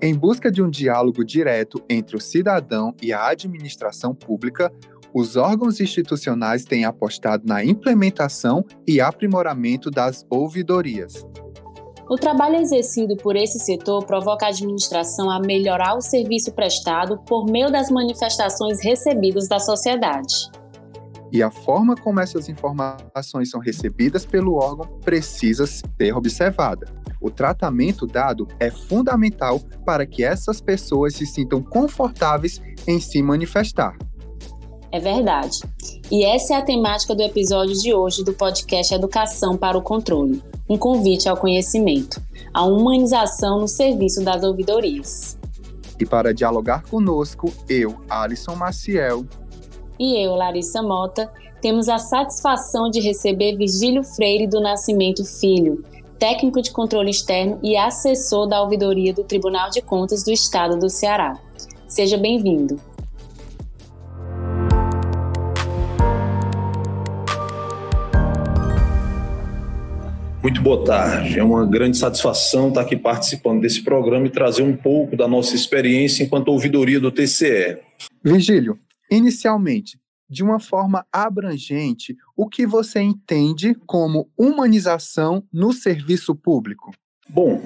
Em busca de um diálogo direto entre o cidadão e a administração pública, os órgãos institucionais têm apostado na implementação e aprimoramento das ouvidorias. O trabalho exercido por esse setor provoca a administração a melhorar o serviço prestado por meio das manifestações recebidas da sociedade. E a forma como essas informações são recebidas pelo órgão precisa ser observada. O tratamento dado é fundamental para que essas pessoas se sintam confortáveis em se manifestar. É verdade. E essa é a temática do episódio de hoje do podcast Educação para o Controle um convite ao conhecimento, a humanização no serviço das ouvidorias. E para dialogar conosco, eu, Alisson Maciel. E eu, Larissa Mota, temos a satisfação de receber Virgílio Freire do Nascimento Filho, técnico de controle externo e assessor da ouvidoria do Tribunal de Contas do Estado do Ceará. Seja bem-vindo. Muito boa tarde. É uma grande satisfação estar aqui participando desse programa e trazer um pouco da nossa experiência enquanto ouvidoria do TCE. Virgílio, inicialmente, de uma forma abrangente, o que você entende como humanização no serviço público? Bom,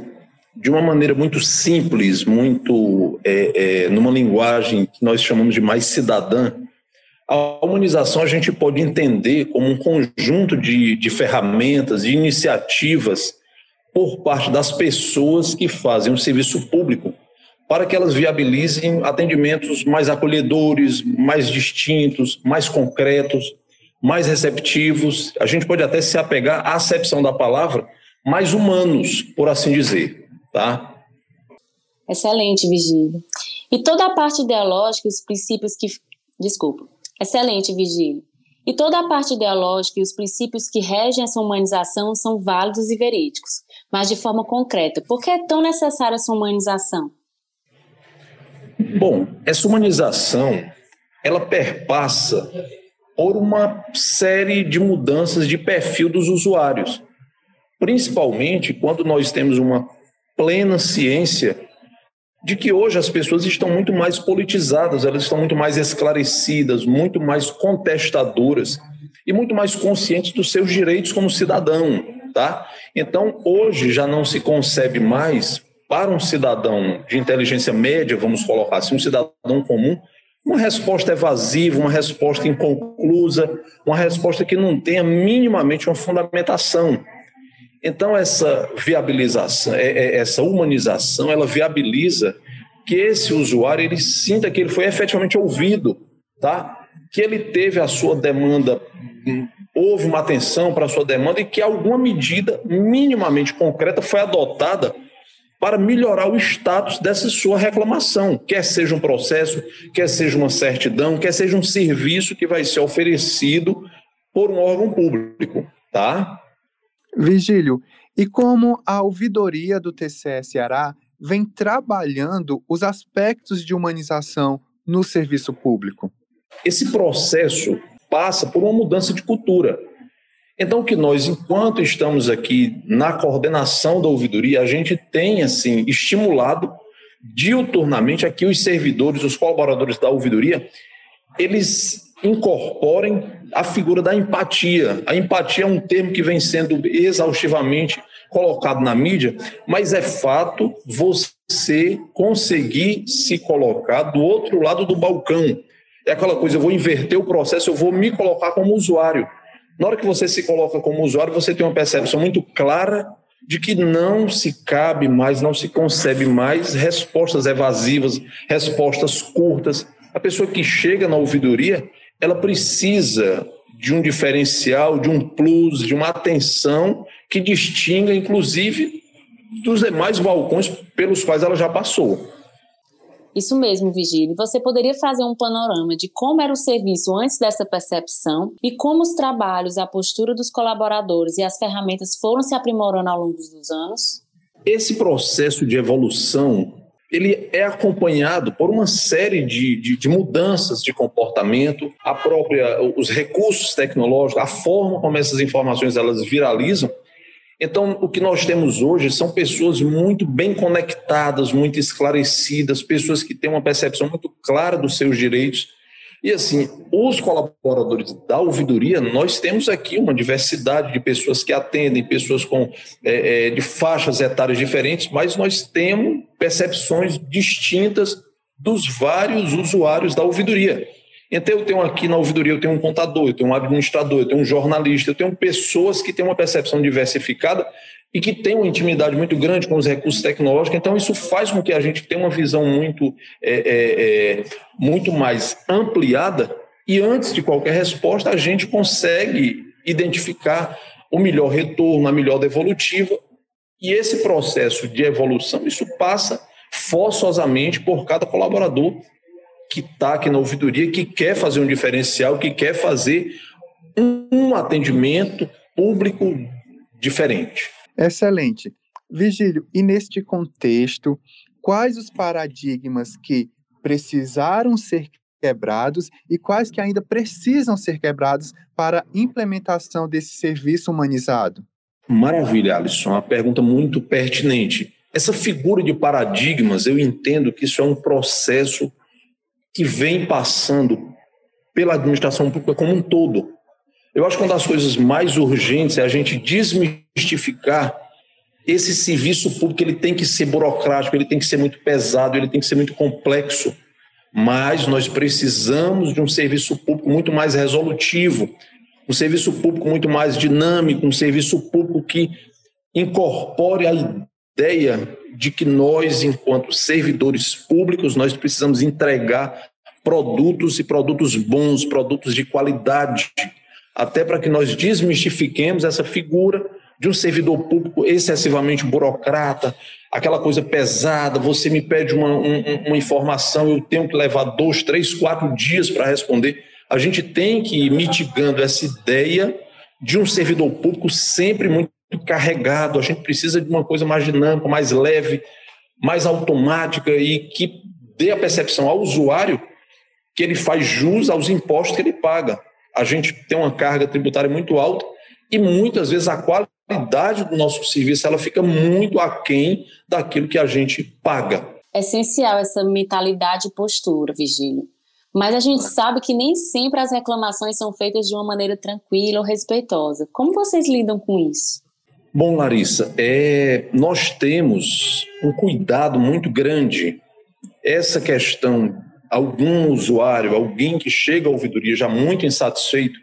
de uma maneira muito simples, muito é, é, numa linguagem que nós chamamos de mais cidadã, a humanização a gente pode entender como um conjunto de, de ferramentas, de iniciativas por parte das pessoas que fazem o serviço público para que elas viabilizem atendimentos mais acolhedores, mais distintos, mais concretos, mais receptivos. A gente pode até se apegar à acepção da palavra, mais humanos, por assim dizer, tá? Excelente, Vigílio. E toda a parte ideológica, os princípios que, desculpa, Excelente, Vigílio. E toda a parte ideológica e os princípios que regem essa humanização são válidos e verídicos, mas de forma concreta. Por que é tão necessária essa humanização? Bom, essa humanização, ela perpassa por uma série de mudanças de perfil dos usuários. Principalmente quando nós temos uma plena ciência de que hoje as pessoas estão muito mais politizadas, elas estão muito mais esclarecidas, muito mais contestadoras e muito mais conscientes dos seus direitos como cidadão, tá? Então, hoje já não se concebe mais para um cidadão de inteligência média, vamos colocar assim, um cidadão comum, uma resposta evasiva, uma resposta inconclusa, uma resposta que não tenha minimamente uma fundamentação. Então, essa viabilização, é, é, essa humanização, ela viabiliza que esse usuário ele sinta que ele foi efetivamente ouvido, tá? que ele teve a sua demanda, houve uma atenção para a sua demanda e que alguma medida minimamente concreta foi adotada para melhorar o status dessa sua reclamação, quer seja um processo, quer seja uma certidão, quer seja um serviço que vai ser oferecido por um órgão público, tá? Vigílio, e como a ouvidoria do TCE Ceará vem trabalhando os aspectos de humanização no serviço público? Esse processo passa por uma mudança de cultura. Então, que nós, enquanto estamos aqui na coordenação da ouvidoria, a gente tem, assim, estimulado diuturnamente aqui os servidores, os colaboradores da ouvidoria, eles incorporem a figura da empatia. A empatia é um termo que vem sendo exaustivamente colocado na mídia, mas é fato você conseguir se colocar do outro lado do balcão. É aquela coisa, eu vou inverter o processo, eu vou me colocar como usuário. Na hora que você se coloca como usuário, você tem uma percepção muito clara de que não se cabe mais, não se concebe mais respostas evasivas, respostas curtas. A pessoa que chega na ouvidoria, ela precisa de um diferencial, de um plus, de uma atenção que distinga, inclusive, dos demais balcões pelos quais ela já passou. Isso mesmo, Vigílio. Você poderia fazer um panorama de como era o serviço antes dessa percepção e como os trabalhos, a postura dos colaboradores e as ferramentas foram se aprimorando ao longo dos anos? Esse processo de evolução ele é acompanhado por uma série de, de, de, mudanças de comportamento, a própria, os recursos tecnológicos, a forma como essas informações elas viralizam, Então, o que nós temos hoje são pessoas muito bem conectadas, muito esclarecidas, pessoas que têm uma percepção muito clara dos seus direitos. E assim, os colaboradores da ouvidoria, nós temos aqui uma diversidade de pessoas que atendem, pessoas com é, é, de faixas etárias diferentes, mas nós temos percepções distintas dos vários usuários da ouvidoria. Então, eu tenho aqui na ouvidoria, eu tenho um contador, eu tenho um administrador, eu tenho um jornalista, eu tenho pessoas que têm uma percepção diversificada e que têm uma intimidade muito grande com os recursos tecnológicos. Então, isso faz com que a gente tenha uma visão muito, é, é, é, muito mais ampliada e, antes de qualquer resposta, a gente consegue identificar o melhor retorno, a melhor devolutiva. E esse processo de evolução, isso passa forçosamente por cada colaborador que está aqui na ouvidoria, que quer fazer um diferencial, que quer fazer um atendimento público diferente. Excelente. Vigílio, e neste contexto, quais os paradigmas que precisaram ser quebrados e quais que ainda precisam ser quebrados para a implementação desse serviço humanizado? Maravilha, Alisson. Uma pergunta muito pertinente. Essa figura de paradigmas, eu entendo que isso é um processo que vem passando pela administração pública como um todo. Eu acho que uma das coisas mais urgentes é a gente desmistificar esse serviço público, ele tem que ser burocrático, ele tem que ser muito pesado, ele tem que ser muito complexo. Mas nós precisamos de um serviço público muito mais resolutivo, um serviço público muito mais dinâmico, um serviço público que incorpore a ideia de que nós, enquanto servidores públicos, nós precisamos entregar produtos e produtos bons, produtos de qualidade, até para que nós desmistifiquemos essa figura de um servidor público excessivamente burocrata, aquela coisa pesada, você me pede uma, um, uma informação, eu tenho que levar dois, três, quatro dias para responder. A gente tem que ir mitigando essa ideia de um servidor público sempre muito carregado, a gente precisa de uma coisa mais dinâmica, mais leve, mais automática e que dê a percepção ao usuário que ele faz jus aos impostos que ele paga. A gente tem uma carga tributária muito alta e muitas vezes a qualidade do nosso serviço ela fica muito aquém daquilo que a gente paga. É essencial essa mentalidade e postura, Vigílio. Mas a gente sabe que nem sempre as reclamações são feitas de uma maneira tranquila ou respeitosa. Como vocês lidam com isso? Bom, Larissa, é, nós temos um cuidado muito grande. Essa questão, algum usuário, alguém que chega à ouvidoria já muito insatisfeito,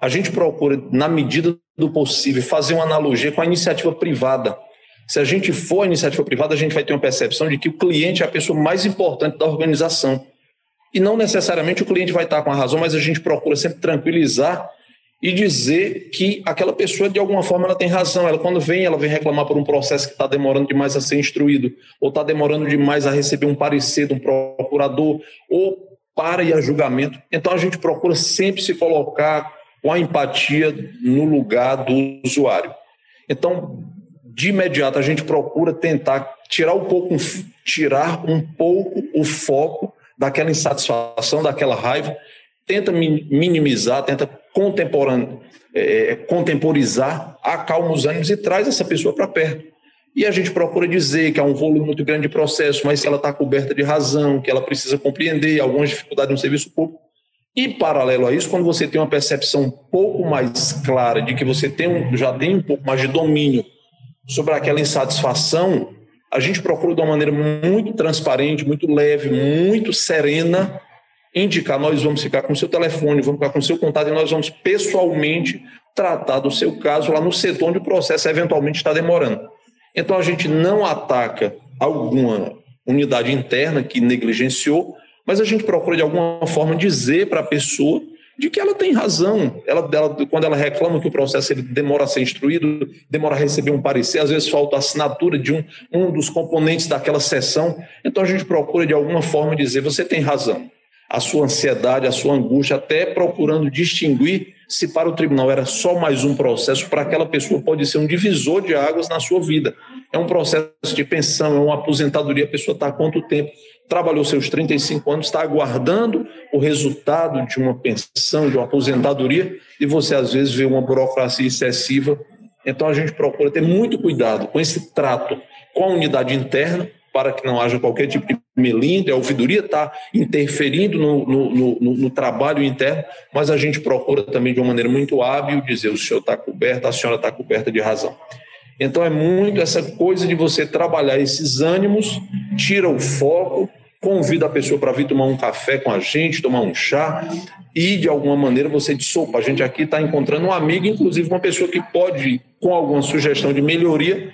a gente procura, na medida do possível, fazer uma analogia com a iniciativa privada. Se a gente for a iniciativa privada, a gente vai ter uma percepção de que o cliente é a pessoa mais importante da organização. E não necessariamente o cliente vai estar com a razão, mas a gente procura sempre tranquilizar e dizer que aquela pessoa, de alguma forma, ela tem razão. Ela, quando vem, ela vem reclamar por um processo que está demorando demais a ser instruído, ou está demorando demais a receber um parecer de um procurador, ou para ir a julgamento. Então, a gente procura sempre se colocar com a empatia no lugar do usuário. Então, de imediato, a gente procura tentar tirar um pouco, tirar um pouco o foco daquela insatisfação, daquela raiva, tenta minimizar, tenta é, contemporizar, acalma os ânimos e traz essa pessoa para perto. E a gente procura dizer que há um volume muito grande de processo, mas que ela está coberta de razão, que ela precisa compreender algumas dificuldades no serviço público. E, paralelo a isso, quando você tem uma percepção um pouco mais clara de que você tem um, já tem um pouco mais de domínio sobre aquela insatisfação, a gente procura de uma maneira muito transparente, muito leve, muito serena, indicar, nós vamos ficar com o seu telefone, vamos ficar com o seu contato e nós vamos pessoalmente tratar do seu caso lá no setor onde o processo eventualmente está demorando. Então a gente não ataca alguma unidade interna que negligenciou, mas a gente procura de alguma forma dizer para a pessoa de que ela tem razão. Ela, ela, quando ela reclama que o processo ele demora a ser instruído, demora a receber um parecer, às vezes falta a assinatura de um, um dos componentes daquela sessão. Então a gente procura de alguma forma dizer: você tem razão a sua ansiedade, a sua angústia, até procurando distinguir se para o tribunal era só mais um processo, para aquela pessoa pode ser um divisor de águas na sua vida. É um processo de pensão, é uma aposentadoria, a pessoa está há quanto tempo? Trabalhou seus 35 anos, está aguardando o resultado de uma pensão, de uma aposentadoria, e você às vezes vê uma burocracia excessiva Então a gente procura ter muito cuidado com esse trato com a unidade interna, para que não haja qualquer tipo de melindre, a ouvidoria está interferindo no, no, no, no, trabalho interno, mas a gente procura também de uma maneira muito hábil dizer o senhor está coberto, a senhora está coberta de razão. Então é muito essa coisa de você trabalhar esses ânimos, tira o foco, convida a pessoa para vir tomar um café com a gente, tomar um chá, e de alguma maneira você diz, opa, a gente aqui está encontrando um amigo, inclusive uma pessoa que pode, com alguma sugestão de melhoria,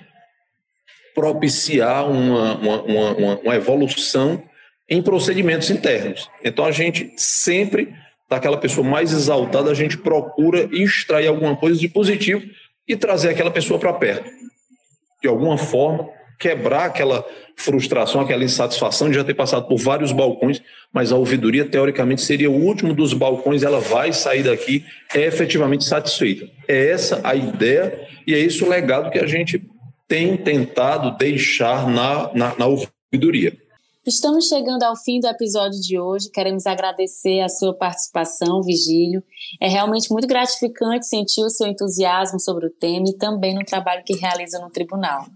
propiciar uma, uma, uma, uma evolução em procedimentos internos. Então, a gente sempre, daquela pessoa mais exaltada, a gente procura extrair alguma coisa de positivo e trazer aquela pessoa para perto. De alguma forma, quebrar aquela frustração, aquela insatisfação de já ter passado por vários balcões, mas a ouvidoria, teoricamente, seria o último dos balcões, ela vai sair daqui efetivamente satisfeita. É essa a ideia e é isso o legado que a gente tem tentado deixar na, na, na ouvidoria. Estamos chegando ao fim do episódio de hoje. Queremos agradecer a sua participação, Vigílio. É realmente muito gratificante sentir o seu entusiasmo sobre o tema e também no trabalho que realiza no tribunal.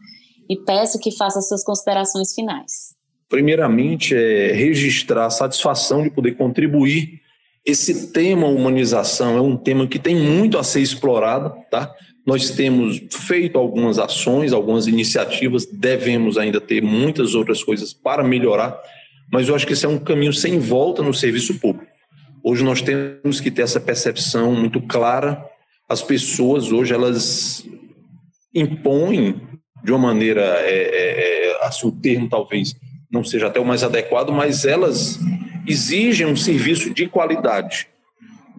E peço que faça suas considerações finais. Primeiramente, é registrar a satisfação de poder contribuir. Esse tema humanização é um tema que tem muito a ser explorado, tá? Nós temos feito algumas ações, algumas iniciativas, devemos ainda ter muitas outras coisas para melhorar, mas eu acho que esse é um caminho sem volta no serviço público. Hoje nós temos que ter essa percepção muito clara. As pessoas hoje elas impõem de uma maneira, é, é, é, assim, o termo talvez não seja até o mais adequado, mas elas exigem um serviço de qualidade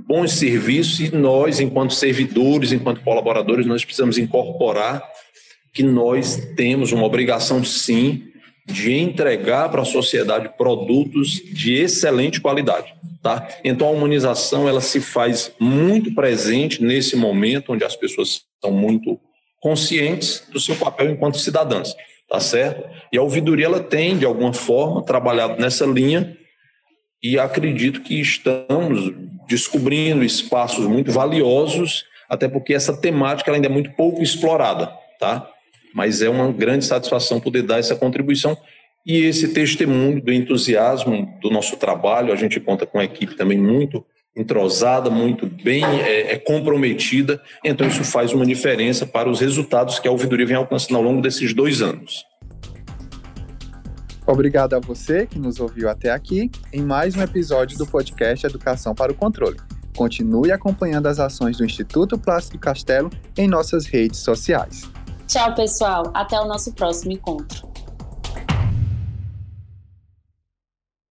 bons serviços e nós, enquanto servidores, enquanto colaboradores, nós precisamos incorporar que nós temos uma obrigação, sim, de entregar para a sociedade produtos de excelente qualidade, tá? Então a humanização ela se faz muito presente nesse momento onde as pessoas estão muito conscientes do seu papel enquanto cidadãs, tá certo? E a ouvidoria ela tem de alguma forma trabalhado nessa linha e acredito que estamos descobrindo espaços muito valiosos, até porque essa temática ainda é muito pouco explorada, tá? Mas é uma grande satisfação poder dar essa contribuição e esse testemunho do entusiasmo do nosso trabalho. A gente conta com uma equipe também muito entrosada, muito bem é, é comprometida, então isso faz uma diferença para os resultados que a ouvidoria vem alcançando ao longo desses dois anos. Obrigado a você que nos ouviu até aqui em mais um episódio do podcast Educação para o Controle. Continue acompanhando as ações do Instituto Plácido Castelo em nossas redes sociais. Tchau, pessoal. Até o nosso próximo encontro.